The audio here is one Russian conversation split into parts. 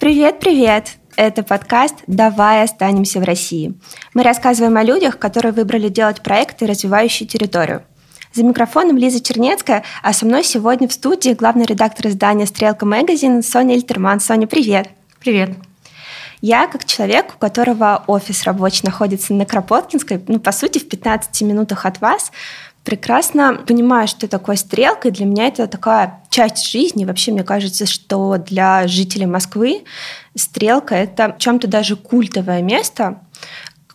Привет-привет! Это подкаст «Давай останемся в России». Мы рассказываем о людях, которые выбрали делать проекты, развивающие территорию. За микрофоном Лиза Чернецкая, а со мной сегодня в студии главный редактор издания «Стрелка Магазин» Соня Эльтерман. Соня, привет! Привет! Я, как человек, у которого офис рабочий находится на Кропоткинской, ну, по сути, в 15 минутах от вас, прекрасно понимаю, что такое стрелка, и для меня это такая часть жизни. Вообще, мне кажется, что для жителей Москвы стрелка — это чем-то даже культовое место,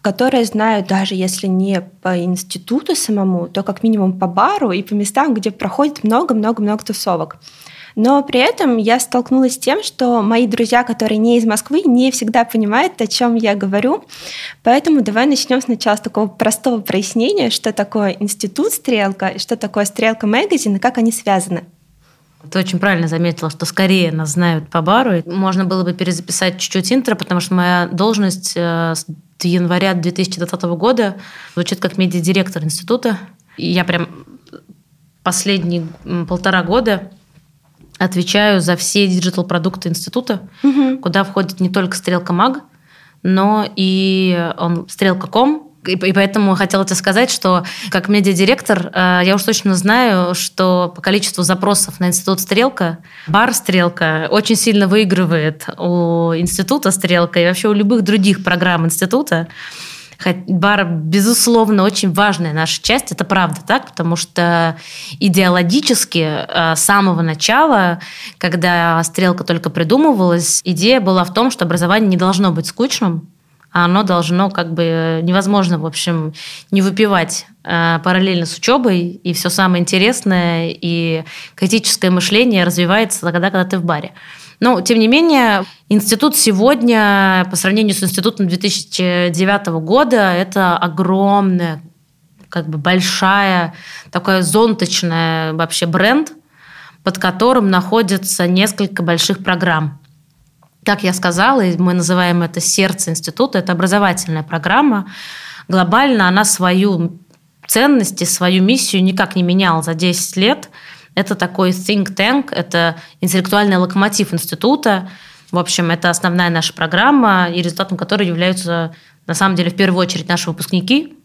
которое знаю даже если не по институту самому, то как минимум по бару и по местам, где проходит много-много-много тусовок. Но при этом я столкнулась с тем, что мои друзья, которые не из Москвы, не всегда понимают, о чем я говорю. Поэтому давай начнем сначала с такого простого прояснения, что такое институт стрелка, что такое стрелка магазин и как они связаны. Ты очень правильно заметила, что скорее нас знают по бару. Можно было бы перезаписать чуть-чуть интро, потому что моя должность э, с января 2020 года звучит как медиадиректор института. И я прям последние полтора года отвечаю за все диджитал-продукты института, угу. куда входит не только Стрелка Маг, но и он Стрелка.ком, и поэтому хотела тебе сказать, что как медиадиректор э, я уж точно знаю, что по количеству запросов на институт Стрелка, бар Стрелка очень сильно выигрывает у института Стрелка и вообще у любых других программ института. Бар, безусловно, очень важная наша часть, это правда так, потому что идеологически э, с самого начала, когда стрелка только придумывалась, идея была в том, что образование не должно быть скучным, а оно должно как бы невозможно, в общем, не выпивать э, параллельно с учебой, и все самое интересное и критическое мышление развивается тогда, когда ты в баре. Но, тем не менее, институт сегодня, по сравнению с институтом 2009 года, это огромная, как бы большая, такая зонточная вообще бренд, под которым находится несколько больших программ. Как я сказала, мы называем это сердце института, это образовательная программа. Глобально она свою ценности, свою миссию никак не меняла за 10 лет – это такой think tank, это интеллектуальный локомотив института. В общем, это основная наша программа, и результатом которой являются, на самом деле, в первую очередь наши выпускники,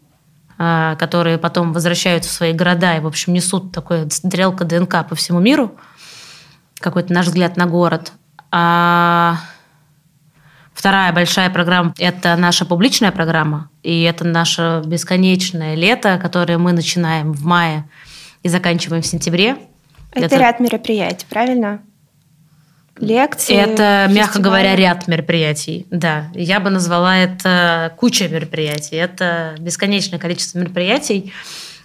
а, которые потом возвращаются в свои города и, в общем, несут такое стрелка ДНК по всему миру, какой-то наш взгляд на город. А вторая большая программа – это наша публичная программа, и это наше бесконечное лето, которое мы начинаем в мае и заканчиваем в сентябре – это, это ряд мероприятий, правильно? Лекции. Это, фестивали. мягко говоря, ряд мероприятий. Да, я бы назвала это куча мероприятий. Это бесконечное количество мероприятий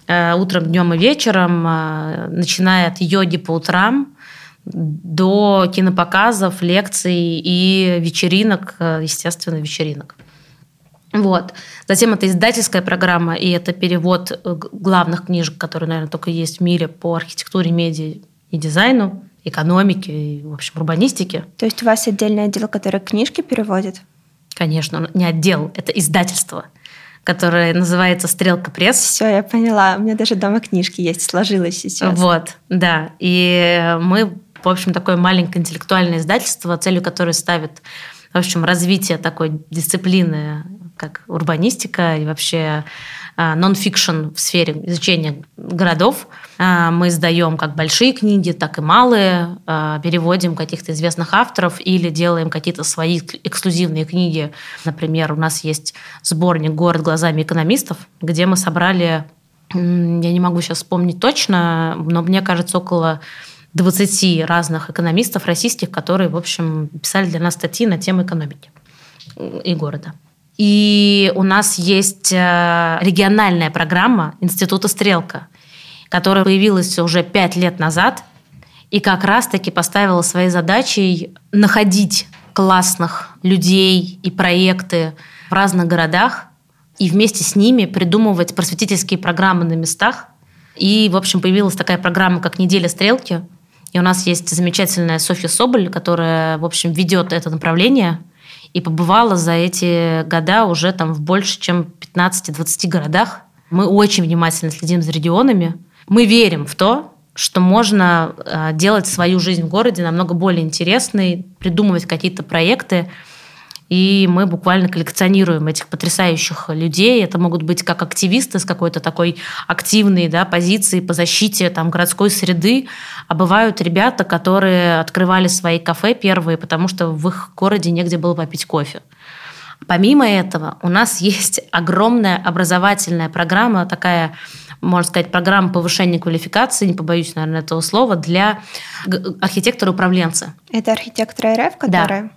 э, утром, днем и вечером, э, начиная от йоги по утрам до кинопоказов, лекций и вечеринок, э, естественно, вечеринок. Вот. Затем это издательская программа, и это перевод э, главных книжек, которые, наверное, только есть в мире по архитектуре, медиа и дизайну, экономике и, в общем, урбанистике. То есть у вас отдельное отдел, которое книжки переводит? Конечно, не отдел, это издательство которое называется «Стрелка пресс». Все, я поняла. У меня даже дома книжки есть, сложилось сейчас. Вот, да. И мы, в общем, такое маленькое интеллектуальное издательство, целью которой ставит в общем, развитие такой дисциплины как урбанистика и вообще а, нон-фикшн в сфере изучения городов. А, мы издаем как большие книги, так и малые, а, переводим каких-то известных авторов или делаем какие-то свои эксклюзивные книги. Например, у нас есть сборник «Город глазами экономистов», где мы собрали, я не могу сейчас вспомнить точно, но мне кажется, около 20 разных экономистов российских, которые, в общем, писали для нас статьи на тему экономики и города. И у нас есть э, региональная программа Института «Стрелка», которая появилась уже пять лет назад и как раз-таки поставила своей задачей находить классных людей и проекты в разных городах и вместе с ними придумывать просветительские программы на местах. И, в общем, появилась такая программа, как «Неделя стрелки». И у нас есть замечательная Софья Соболь, которая, в общем, ведет это направление – и побывала за эти года уже там в больше, чем 15-20 городах. Мы очень внимательно следим за регионами. Мы верим в то, что можно э, делать свою жизнь в городе намного более интересной, придумывать какие-то проекты. И мы буквально коллекционируем этих потрясающих людей. Это могут быть как активисты с какой-то такой активной да, позиции по защите там, городской среды, а бывают ребята, которые открывали свои кафе первые, потому что в их городе негде было попить кофе. Помимо этого, у нас есть огромная образовательная программа, такая можно сказать, программа повышения квалификации, не побоюсь, наверное, этого слова, для архитектора-управленца. Это архитектор РФ, которая... Да.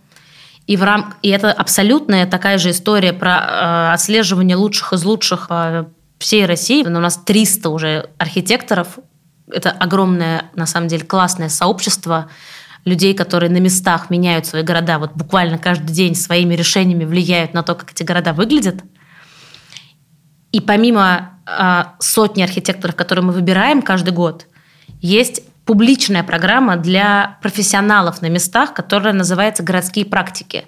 И, в рам... и это абсолютная такая же история про э, отслеживание лучших из лучших по всей России. У нас 300 уже архитекторов. Это огромное, на самом деле, классное сообщество людей, которые на местах меняют свои города, вот буквально каждый день своими решениями влияют на то, как эти города выглядят. И помимо э, сотни архитекторов, которые мы выбираем каждый год, есть публичная программа для профессионалов на местах, которая называется «Городские практики».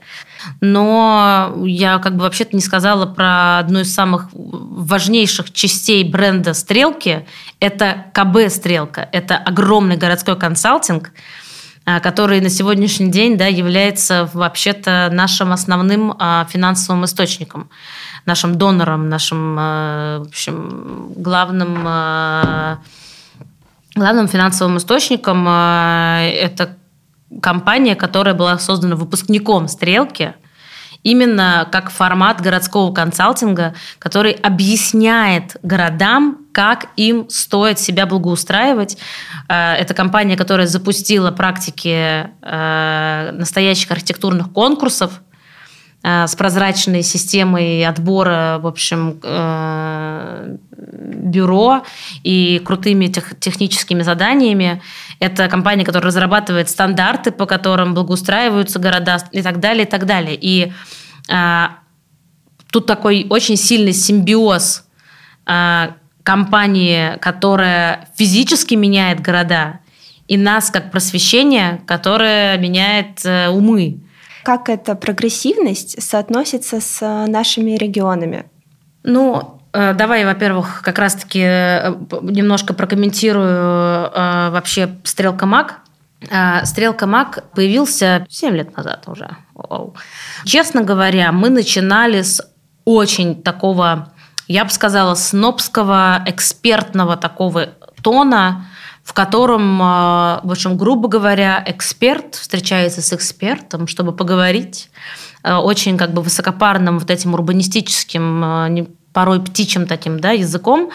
Но я как бы вообще-то не сказала про одну из самых важнейших частей бренда «Стрелки». Это КБ «Стрелка». Это огромный городской консалтинг, а, который на сегодняшний день да, является вообще-то нашим основным а, финансовым источником нашим донором, нашим э, в общем, главным, главным финансовым источником. Э, это компания, которая была создана выпускником «Стрелки», именно как формат городского консалтинга, который объясняет городам, как им стоит себя благоустраивать. Это компания, которая запустила практики настоящих архитектурных конкурсов, Э, с прозрачной системой отбора, в общем, э, бюро и крутыми тех, техническими заданиями. Это компания, которая разрабатывает стандарты, по которым благоустраиваются города и так далее, и так далее. И а, тут такой очень сильный симбиоз а, компании, которая физически меняет города, и нас как просвещение, которое меняет умы. Как эта прогрессивность соотносится с э, нашими регионами? Ну, э, Давай, во-первых, как раз-таки э, немножко прокомментирую вообще «Стрелка Мак». «Стрелка Мак» появился 7 лет назад уже. Честно говоря, мы начинали с очень такого, я бы сказала, снобского, экспертного такого тона, в котором, а, в общем, грубо говоря, эксперт встречается с экспертом, чтобы поговорить а, очень как бы высокопарным вот этим урбанистическим а, порой птичьим таким да, языком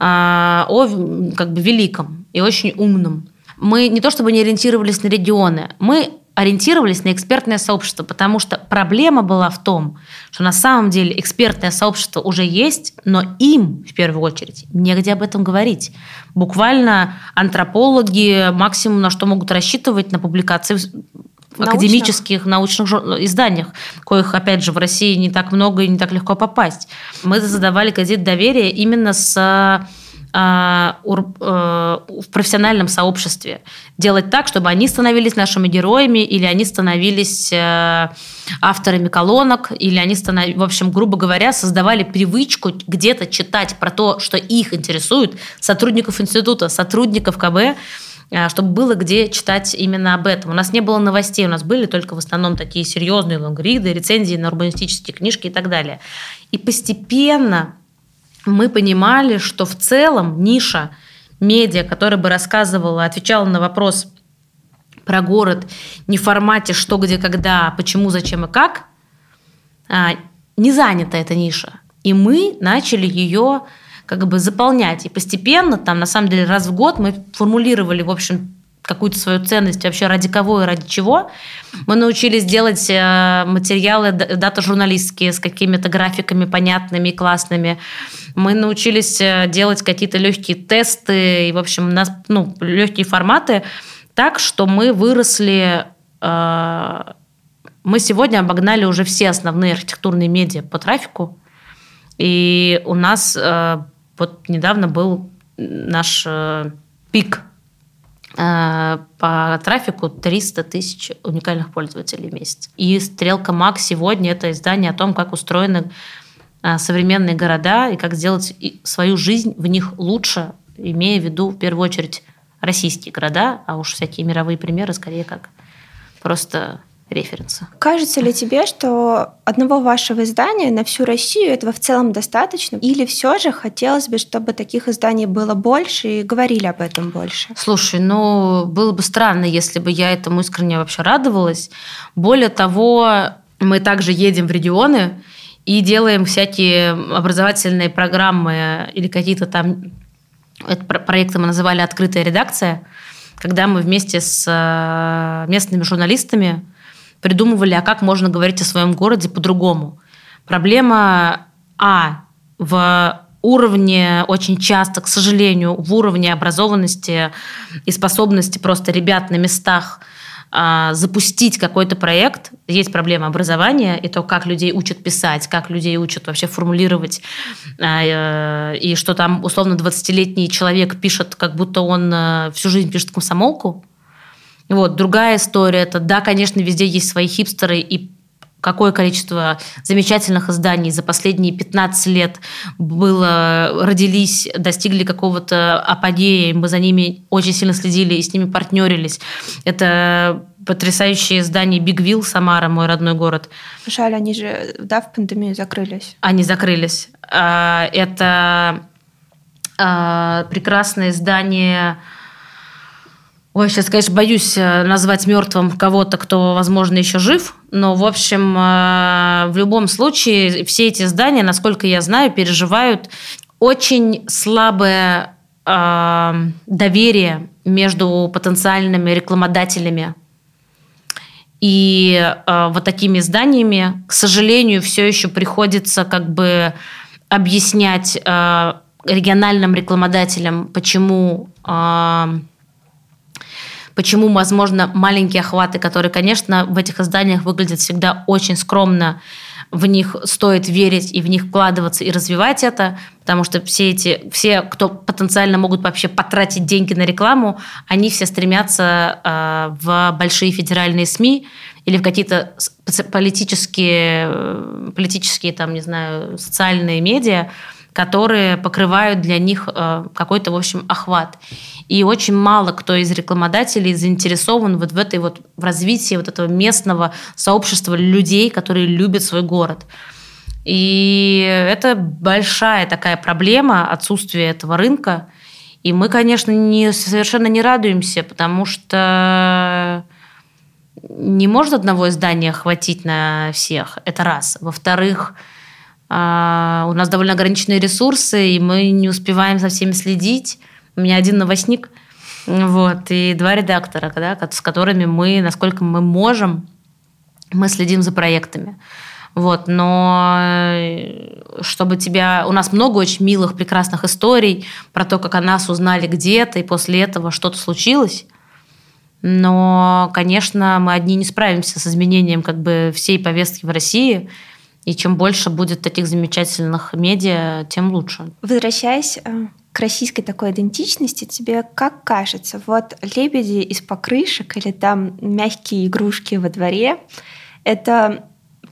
о как бы великом и очень умном. Мы не то чтобы не ориентировались на регионы, мы ориентировались на экспертное сообщество, потому что проблема была в том, что на самом деле экспертное сообщество уже есть, но им, в первую очередь, негде об этом говорить. Буквально антропологи максимум на что могут рассчитывать на публикации в академических научных изданиях, коих, опять же, в России не так много и не так легко попасть. Мы задавали кредит доверия именно с а, в профессиональном сообществе. Делать так, чтобы они становились нашими героями, или они становились э, авторами колонок, или они, становились, в общем, грубо говоря, создавали привычку где-то читать про то, что их интересует, сотрудников института, сотрудников КБ, э, чтобы было где читать именно об этом. У нас не было новостей, у нас были только в основном такие серьезные лонгриды, рецензии на урбанистические книжки и так далее. И постепенно мы понимали, что в целом ниша медиа, которая бы рассказывала, отвечала на вопрос про город не в формате что, где, когда, почему, зачем и как, а, не занята эта ниша. И мы начали ее как бы заполнять. И постепенно, там, на самом деле, раз в год мы формулировали, в общем, какую-то свою ценность вообще ради кого и ради чего. Мы научились делать э, материалы дата-журналистские с какими-то графиками понятными и классными. Мы научились э, делать какие-то легкие тесты и, в общем, нас, ну, легкие форматы так, что мы выросли э, мы сегодня обогнали уже все основные архитектурные медиа по трафику. И у нас вот недавно был наш пик Э, по трафику 300 тысяч уникальных пользователей в месяц. И «Стрелка Мак» сегодня – это издание о том, как устроены э, современные города и как сделать свою жизнь в них лучше, имея в виду в первую очередь российские города, а уж всякие мировые примеры скорее как просто референсы. Кажется ли тебе, что одного вашего издания на всю Россию этого в целом достаточно? Или все же хотелось бы, чтобы таких изданий было больше и говорили об этом больше? Слушай, ну, было бы странно, если бы я этому искренне вообще радовалась. Более того, мы также едем в регионы и делаем всякие образовательные программы или какие-то там... Проекты мы называли «Открытая редакция», когда мы вместе с э, местными журналистами придумывали, а как можно говорить о своем городе по-другому. Проблема, а, в уровне очень часто, к сожалению, в уровне образованности и способности просто ребят на местах а, запустить какой-то проект, есть проблема образования и то, как людей учат писать, как людей учат вообще формулировать, а, э, и что там условно 20-летний человек пишет, как будто он э, всю жизнь пишет комсомолку, вот. Другая история – это, да, конечно, везде есть свои хипстеры, и какое количество замечательных изданий за последние 15 лет было, родились, достигли какого-то апогея, мы за ними очень сильно следили и с ними партнерились. Это потрясающие издания Big Wheel, Самара, мой родной город. Жаль, они же, да, в пандемию закрылись. Они закрылись. А, это а, прекрасное издание Ой, сейчас, конечно, боюсь э, назвать мертвым кого-то, кто, возможно, еще жив. Но, в общем, э, в любом случае, все эти здания, насколько я знаю, переживают очень слабое э, доверие между потенциальными рекламодателями и вот такими зданиями, к сожалению, все еще приходится как бы объяснять региональным рекламодателям, почему Почему, возможно, маленькие охваты, которые, конечно, в этих изданиях выглядят всегда очень скромно, в них стоит верить и в них вкладываться и развивать это, потому что все эти, все, кто потенциально могут вообще потратить деньги на рекламу, они все стремятся э, в большие федеральные СМИ или в какие-то политические, э, политические там, не знаю, социальные медиа, которые покрывают для них э, какой-то, в общем, охват. И очень мало кто из рекламодателей заинтересован вот в этой вот в развитии вот этого местного сообщества людей, которые любят свой город. И это большая такая проблема отсутствия этого рынка. И мы, конечно, не, совершенно не радуемся, потому что не может одного издания хватить на всех. Это раз. Во-вторых, а, у нас довольно ограниченные ресурсы, и мы не успеваем за всеми следить. У меня один новостник, вот, и два редактора, да, с которыми мы, насколько мы можем, мы следим за проектами. Вот, но э, чтобы тебя... У нас много очень милых, прекрасных историй про то, как о нас узнали где-то, и после этого что-то случилось. Но, конечно, мы одни не справимся с изменением как бы всей повестки в России. И чем больше будет таких замечательных медиа, тем лучше. Возвращаясь э, к российской такой идентичности, тебе как кажется, вот лебеди из покрышек или там мягкие игрушки во дворе, это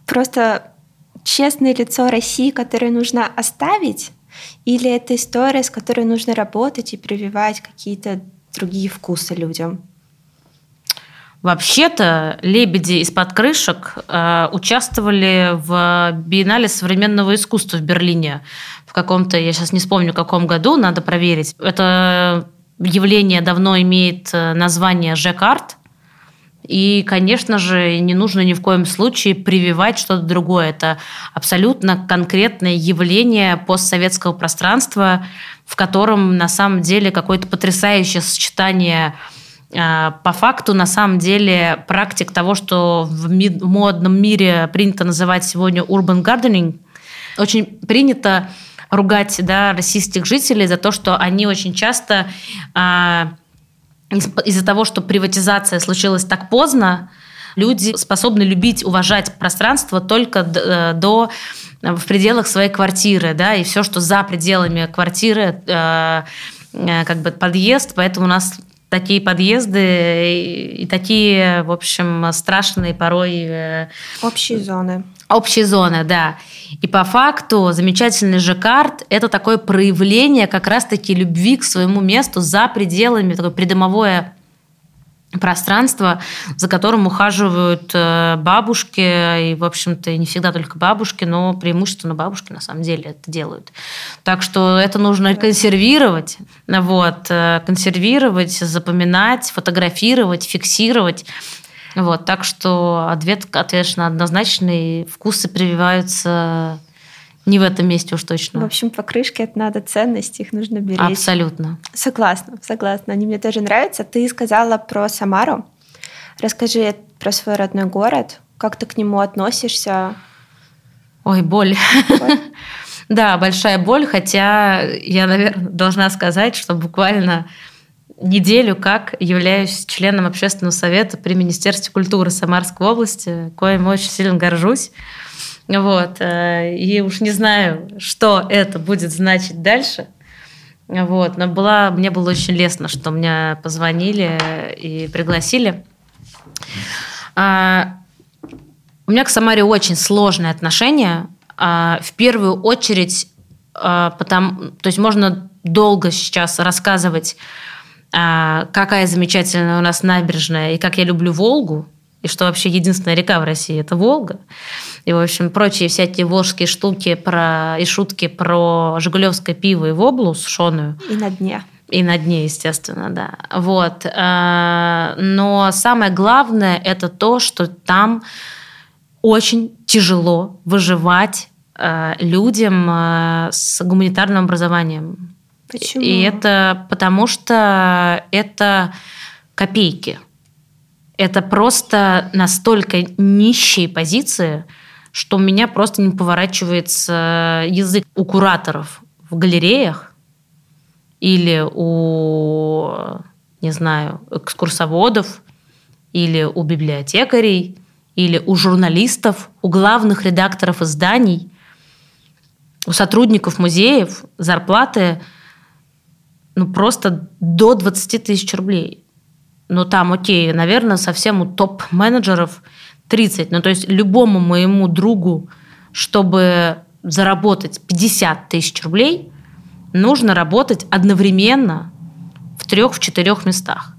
просто честное лицо России, которое нужно оставить, или это история, с которой нужно работать и прививать какие-то другие вкусы людям? Вообще-то лебеди из-под крышек э, участвовали в биеннале современного искусства в Берлине в каком-то, я сейчас не вспомню, каком году, надо проверить. Это явление давно имеет э, название «Жек-арт», и, конечно же, не нужно ни в коем случае прививать что-то другое. Это абсолютно конкретное явление постсоветского пространства, в котором на самом деле какое-то потрясающее сочетание по факту, на самом деле, практик того, что в модном мире принято называть сегодня urban gardening, очень принято ругать да, российских жителей за то, что они очень часто а, из-за того, что приватизация случилась так поздно, люди способны любить, уважать пространство только э, до в пределах своей квартиры, да, и все, что за пределами квартиры, э, э, как бы подъезд, поэтому у нас такие подъезды и, такие, в общем, страшные порой... Общие зоны. Общие зоны, да. И по факту замечательный Жаккард – это такое проявление как раз-таки любви к своему месту за пределами, такое придомовое пространство, за которым ухаживают э, бабушки, и, в общем-то, не всегда только бабушки, но преимущественно бабушки на самом деле это делают. Так что это нужно консервировать, вот, э, консервировать, запоминать, фотографировать, фиксировать. Вот, так что ответ, конечно, однозначный. Вкусы прививаются не в этом месте уж точно. В общем, покрышки это надо ценности, их нужно беречь. Абсолютно. Согласна, согласна. Они мне тоже нравятся. Ты сказала про Самару. Расскажи про свой родной город. Как ты к нему относишься? Ой, боль. боль. Да, большая боль, хотя я, наверное, должна сказать, что буквально неделю как являюсь членом общественного совета при Министерстве культуры Самарской области, коим очень сильно горжусь. Вот. Э, и уж не знаю, что это будет значить дальше. Вот. Но была, мне было очень лестно, что меня позвонили и пригласили. А, у меня к Самаре очень сложное отношение. А, в первую очередь, а, потому, то есть можно долго сейчас рассказывать, какая замечательная у нас набережная и как я люблю Волгу и что вообще единственная река в России – это Волга. И, в общем, прочие всякие волжские штуки про, и шутки про жигулевское пиво и воблу сушеную. И на дне. И на дне, естественно, да. Вот. Э, но самое главное – это то, что там очень тяжело выживать э, людям э, с гуманитарным образованием. Почему? И это потому что это копейки – это просто настолько нищие позиции, что у меня просто не поворачивается язык. У кураторов в галереях или у, не знаю, экскурсоводов, или у библиотекарей, или у журналистов, у главных редакторов изданий, у сотрудников музеев зарплаты ну, просто до 20 тысяч рублей ну там, окей, наверное, совсем у топ-менеджеров 30. Ну то есть любому моему другу, чтобы заработать 50 тысяч рублей, нужно работать одновременно в трех-четырех местах.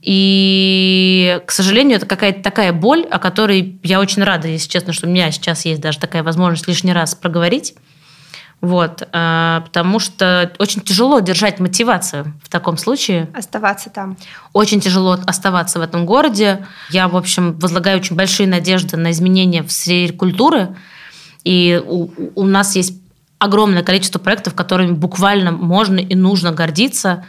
И, к сожалению, это какая-то такая боль, о которой я очень рада, если честно, что у меня сейчас есть даже такая возможность лишний раз проговорить. Вот, э, потому что очень тяжело держать мотивацию в таком случае. Оставаться там. Очень тяжело оставаться в этом городе. Я, в общем, возлагаю очень большие надежды на изменения в сфере культуры. И у, у нас есть огромное количество проектов, которыми буквально можно и нужно гордиться.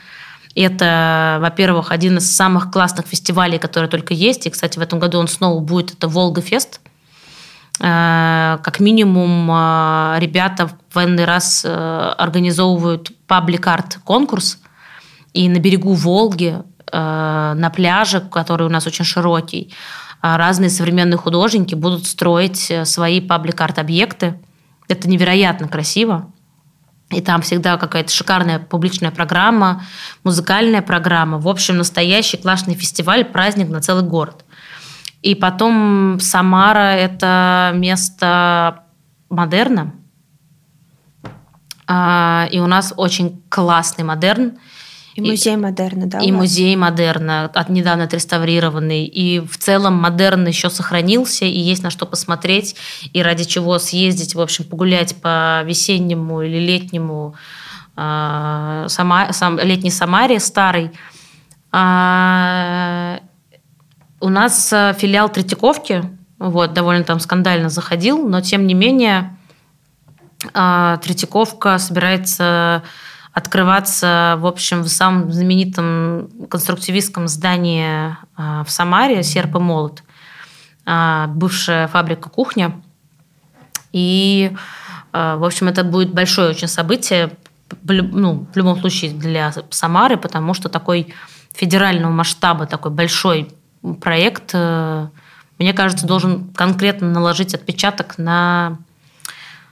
Это, во-первых, один из самых классных фестивалей, которые только есть. И, кстати, в этом году он снова будет. Это Волга-фест. Э, как минимум э, ребята в военный раз э, организовывают паблик-арт конкурс, и на берегу Волги, на пляже, который у нас очень широкий, разные современные художники будут строить свои паблик-арт объекты. Это невероятно красиво. И там всегда какая-то шикарная публичная программа, музыкальная программа. В общем, настоящий классный фестиваль, праздник на целый город. И потом Самара – это место модерна. А, и у нас очень классный модерн. И музей модерна, да? И музей модерна, от недавно отреставрированный. И в целом модерн еще сохранился, и есть на что посмотреть, и ради чего съездить, в общем, погулять по весеннему или летнему э, Сама, сам, летней Самаре старой. А, у нас э, филиал Третьяковки, вот, довольно там скандально заходил, но тем не менее э, Третьяковка собирается открываться, в общем, в самом знаменитом конструктивистском здании э, в Самаре «Серп и молот», бывшая фабрика «Кухня». И, в общем, это будет большое очень событие, ну, в любом случае для Самары, потому что такой федерального масштаба, такой большой проект, э, мне кажется, должен конкретно наложить отпечаток на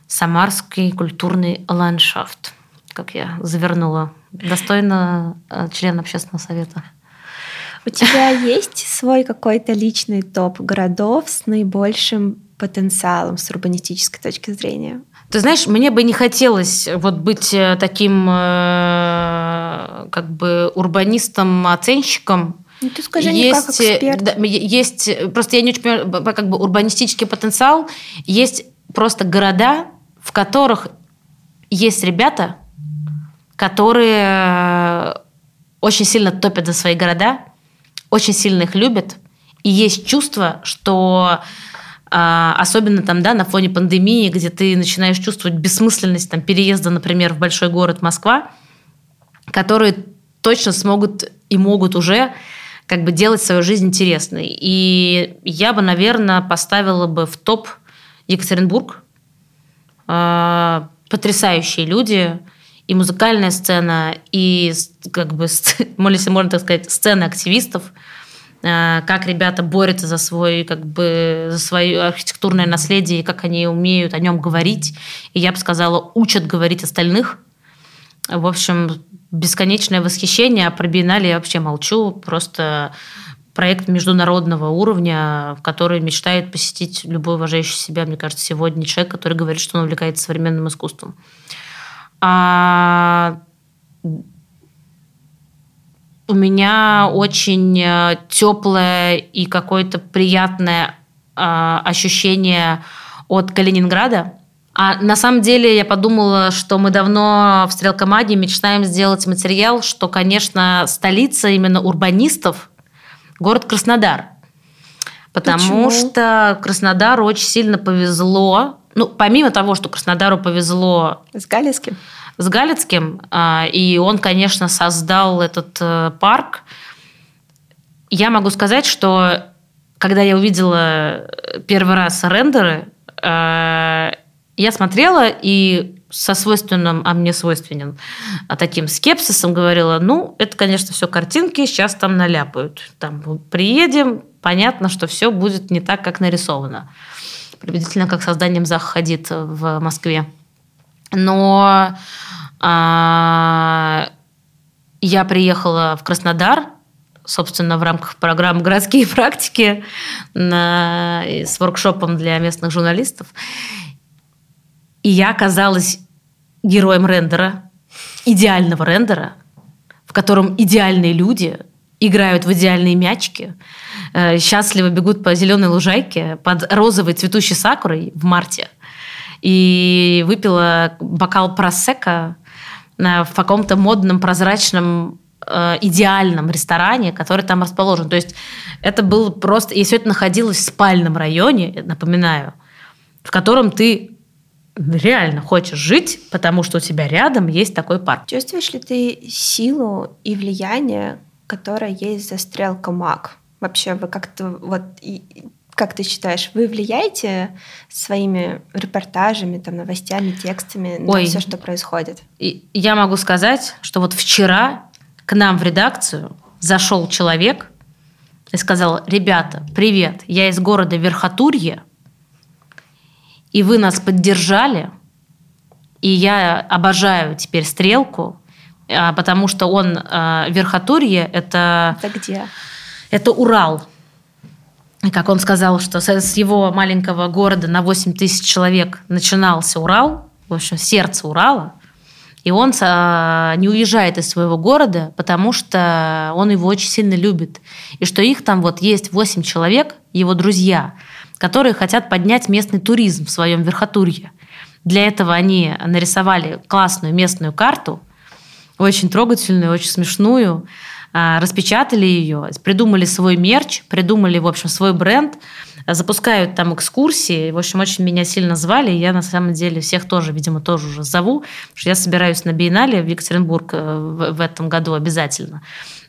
самарский культурный ландшафт, как я завернула. Достойно э, член общественного совета. У тебя есть свой какой-то личный топ городов с наибольшим потенциалом с урбанистической точки зрения? Ты знаешь, мне бы не хотелось вот быть э, таким э, как бы урбанистом-оценщиком. Ну, ты скажи есть, не как эксперт. Да, есть, просто я не очень понимаю, как бы урбанистический потенциал. Есть просто города, в которых есть ребята, которые э, очень сильно топят за свои города, очень сильно их любят, и есть чувство, что а, особенно там, да, на фоне пандемии, где ты начинаешь чувствовать бессмысленность там, переезда, например, в большой город Москва, которые точно смогут и могут уже как бы делать свою жизнь интересной. И я бы, наверное, поставила бы в топ Екатеринбург. А, потрясающие люди, и музыкальная сцена, и как бы, если можно так сказать, сцена активистов – Э, как ребята борются за свой, как бы, за свое архитектурное наследие, и как они умеют о нем говорить. И я бы сказала, учат говорить остальных. В общем, бесконечное восхищение, а про биеннале я вообще молчу. Просто проект международного уровня, который мечтает посетить любой уважающий себя, мне кажется, сегодня человек, который говорит, что он увлекается современным искусством. А у меня очень э, теплое и какое-то приятное э, ощущение от Калининграда. А на самом деле я подумала, что мы давно в Стрелкомаде мечтаем сделать материал, что, конечно, столица именно урбанистов – город Краснодар. Потому Почему? что Краснодару очень сильно повезло. Ну, помимо того, что Краснодару повезло... С Галицким? с Галицким, а, и он, конечно, создал этот э, парк. Я могу сказать, что когда я увидела первый раз рендеры, э, я смотрела и со свойственным, а мне свойственен, а таким скепсисом говорила, ну, это, конечно, все картинки, сейчас там наляпают. Там приедем, понятно, что все будет не так, как нарисовано. Приблизительно как созданием Заха Хадид в Москве. Но а, я приехала в Краснодар, собственно, в рамках программы «Городские практики» на, с воркшопом для местных журналистов. И я оказалась героем рендера, идеального рендера, в котором идеальные люди играют в идеальные мячики, э, счастливо бегут по зеленой лужайке под розовой цветущей сакурой в марте. И выпила бокал просека Э, в каком-то модном, прозрачном э, идеальном ресторане, который там расположен. То есть это был просто... И все это находилось в спальном районе, напоминаю, в котором ты реально хочешь жить, потому что у тебя рядом есть такой парк. Чувствуешь ли ты силу и влияние, которое есть за стрелка МАК? Вообще вы как-то вот как ты считаешь, вы влияете своими репортажами, там, новостями, текстами на Ой, все, что происходит? И я могу сказать, что вот вчера к нам в редакцию зашел человек и сказал, ребята, привет, я из города Верхотурье, и вы нас поддержали, и я обожаю теперь стрелку, а, потому что он а, Верхотурье это... Это где? Это Урал. И как он сказал, что с его маленького города на 8 тысяч человек начинался Урал, в общем, сердце Урала, и он а, не уезжает из своего города, потому что он его очень сильно любит. И что их там вот есть 8 человек, его друзья, которые хотят поднять местный туризм в своем верхотурье. Для этого они нарисовали классную местную карту, очень трогательную, очень смешную, а, распечатали ее, придумали свой мерч, придумали, в общем, свой бренд, запускают там экскурсии. В общем, очень меня сильно звали. Я на самом деле всех тоже, видимо, тоже уже зову, потому что я собираюсь на биеннале в Екатеринбург э, в этом году обязательно.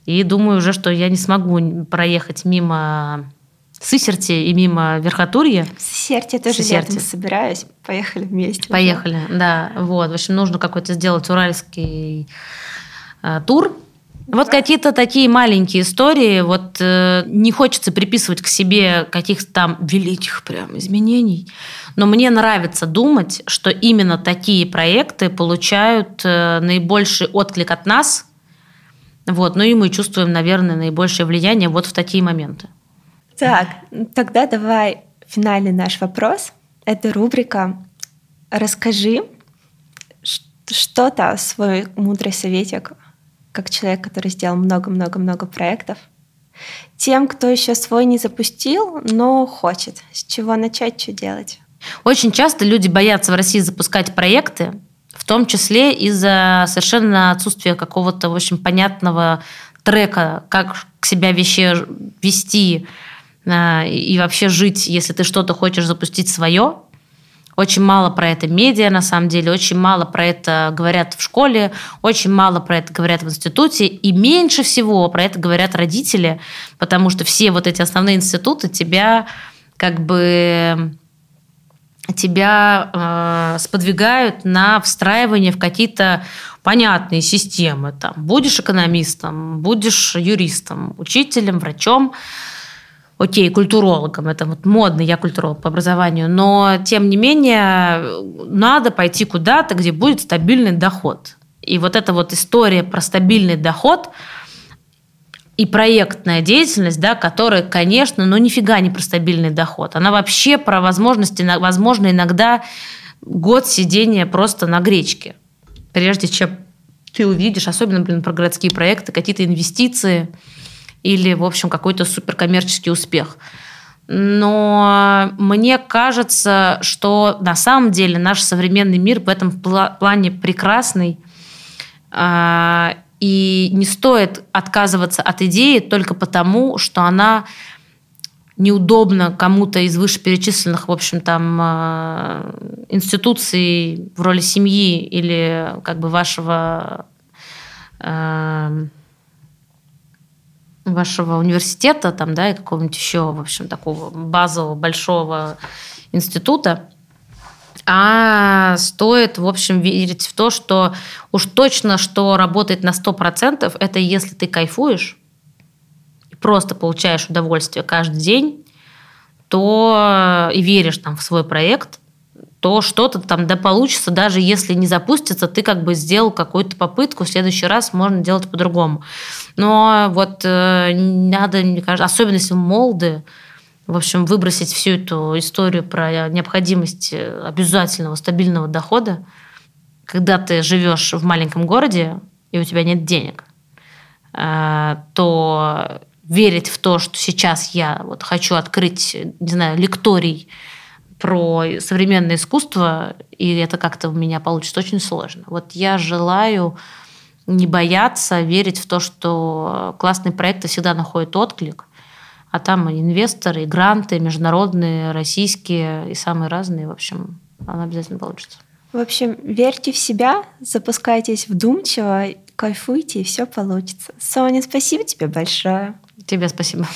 И думаю уже, что я не смогу проехать мимо Сысерти и мимо Верхотурья. Сысерти я тоже Сысерти. летом собираюсь. Поехали вместе. Поехали, да. Вот. В общем, нужно какой-то сделать уральский э, тур вот какие-то такие маленькие истории, вот э, не хочется приписывать к себе каких-то там великих прям изменений, но мне нравится думать, что именно такие проекты получают э, наибольший отклик от нас, вот, ну и мы чувствуем, наверное, наибольшее влияние вот в такие моменты. Так, тогда давай финальный наш вопрос. Это рубрика «Расскажи что-то, свой мудрый советик, как человек, который сделал много-много-много проектов, тем, кто еще свой не запустил, но хочет. С чего начать, что делать? Очень часто люди боятся в России запускать проекты, в том числе из-за совершенно отсутствия какого-то, общем, понятного трека, как себя вещи вести и вообще жить, если ты что-то хочешь запустить свое. Очень мало про это медиа, на самом деле, очень мало про это говорят в школе, очень мало про это говорят в институте, и меньше всего про это говорят родители, потому что все вот эти основные институты тебя как бы тебя э, сподвигают на встраивание в какие-то понятные системы. Там, будешь экономистом, будешь юристом, учителем, врачом, окей, культурологом, это вот модно, я культуролог по образованию, но тем не менее надо пойти куда-то, где будет стабильный доход. И вот эта вот история про стабильный доход и проектная деятельность, да, которая, конечно, ну нифига не про стабильный доход. Она вообще про возможности, возможно, иногда год сидения просто на гречке, прежде чем ты увидишь, особенно, блин, про городские проекты, какие-то инвестиции – или, в общем, какой-то суперкоммерческий успех. Но мне кажется, что на самом деле наш современный мир в этом плане прекрасный. А, и не стоит отказываться от идеи только потому, что она неудобна кому-то из вышеперечисленных, в общем, там а, институций в роли семьи или как бы вашего а, вашего университета там, да, и какого-нибудь еще, в общем, такого базового большого института, а стоит, в общем, верить в то, что уж точно, что работает на 100%, это если ты кайфуешь и просто получаешь удовольствие каждый день, то и веришь там в свой проект, то что-то там да получится, даже если не запустится, ты как бы сделал какую-то попытку, в следующий раз можно делать по-другому. Но вот э, надо, мне кажется, особенно если молоды, в общем, выбросить всю эту историю про необходимость обязательного стабильного дохода, когда ты живешь в маленьком городе и у тебя нет денег, э, то верить в то, что сейчас я вот хочу открыть, не знаю, лекторий про современное искусство, и это как-то у меня получится очень сложно. Вот я желаю не бояться, верить в то, что классные проекты всегда находят отклик, а там и инвесторы, и гранты, международные, российские, и самые разные, в общем, она обязательно получится. В общем, верьте в себя, запускайтесь вдумчиво, кайфуйте, и все получится. Соня, спасибо тебе большое. Тебе спасибо.